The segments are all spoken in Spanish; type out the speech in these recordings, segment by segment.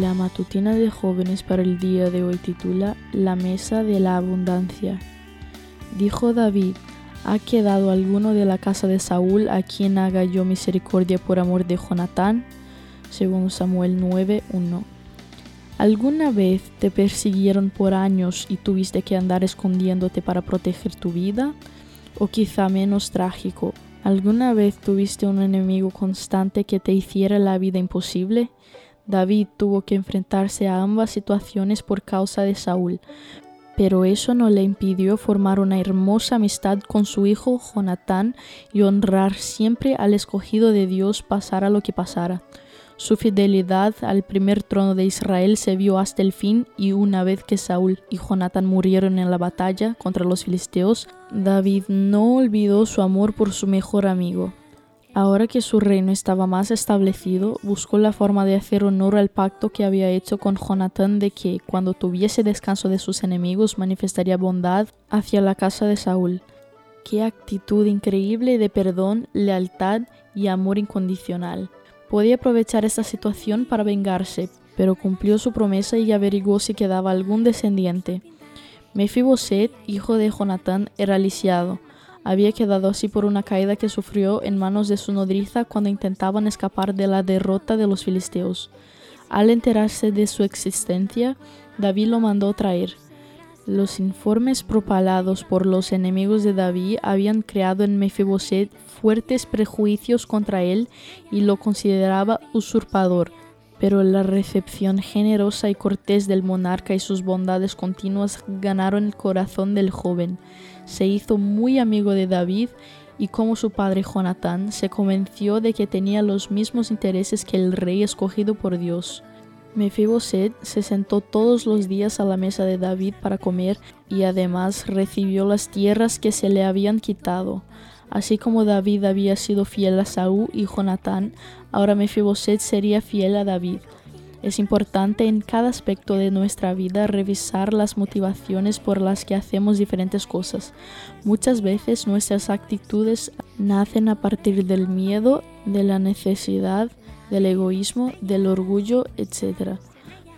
La matutina de jóvenes para el día de hoy titula La mesa de la abundancia. Dijo David, ¿ha quedado alguno de la casa de Saúl a quien haga yo misericordia por amor de Jonatán? Según Samuel 9:1. ¿Alguna vez te persiguieron por años y tuviste que andar escondiéndote para proteger tu vida? O quizá menos trágico, ¿alguna vez tuviste un enemigo constante que te hiciera la vida imposible? David tuvo que enfrentarse a ambas situaciones por causa de Saúl, pero eso no le impidió formar una hermosa amistad con su hijo Jonatán y honrar siempre al escogido de Dios pasara lo que pasara. Su fidelidad al primer trono de Israel se vio hasta el fin y una vez que Saúl y Jonatán murieron en la batalla contra los filisteos, David no olvidó su amor por su mejor amigo. Ahora que su reino estaba más establecido, buscó la forma de hacer honor al pacto que había hecho con Jonatán de que, cuando tuviese descanso de sus enemigos, manifestaría bondad hacia la casa de Saúl. Qué actitud increíble de perdón, lealtad y amor incondicional. Podía aprovechar esta situación para vengarse, pero cumplió su promesa y averiguó si quedaba algún descendiente. Mefiboset, hijo de Jonatán, era lisiado había quedado así por una caída que sufrió en manos de su nodriza cuando intentaban escapar de la derrota de los filisteos. Al enterarse de su existencia, David lo mandó traer. Los informes propalados por los enemigos de David habían creado en Mefiboset fuertes prejuicios contra él y lo consideraba usurpador, pero la recepción generosa y cortés del monarca y sus bondades continuas ganaron el corazón del joven se hizo muy amigo de David y como su padre Jonatán se convenció de que tenía los mismos intereses que el rey escogido por Dios. Mefiboset se sentó todos los días a la mesa de David para comer y además recibió las tierras que se le habían quitado. Así como David había sido fiel a Saúl y Jonatán, ahora Mefiboset sería fiel a David. Es importante en cada aspecto de nuestra vida revisar las motivaciones por las que hacemos diferentes cosas. Muchas veces nuestras actitudes nacen a partir del miedo, de la necesidad, del egoísmo, del orgullo, etc.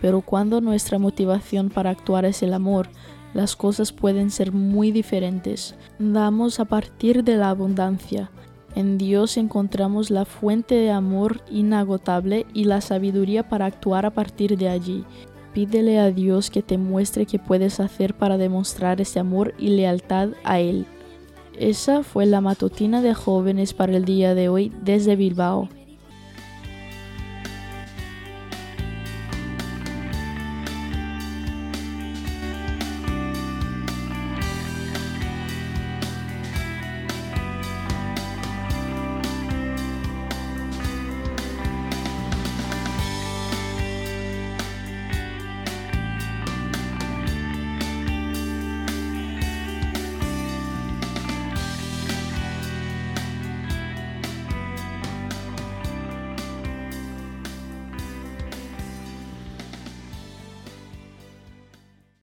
Pero cuando nuestra motivación para actuar es el amor, las cosas pueden ser muy diferentes. Damos a partir de la abundancia, en Dios encontramos la fuente de amor inagotable y la sabiduría para actuar a partir de allí. Pídele a Dios que te muestre qué puedes hacer para demostrar ese amor y lealtad a Él. Esa fue la matutina de jóvenes para el día de hoy desde Bilbao.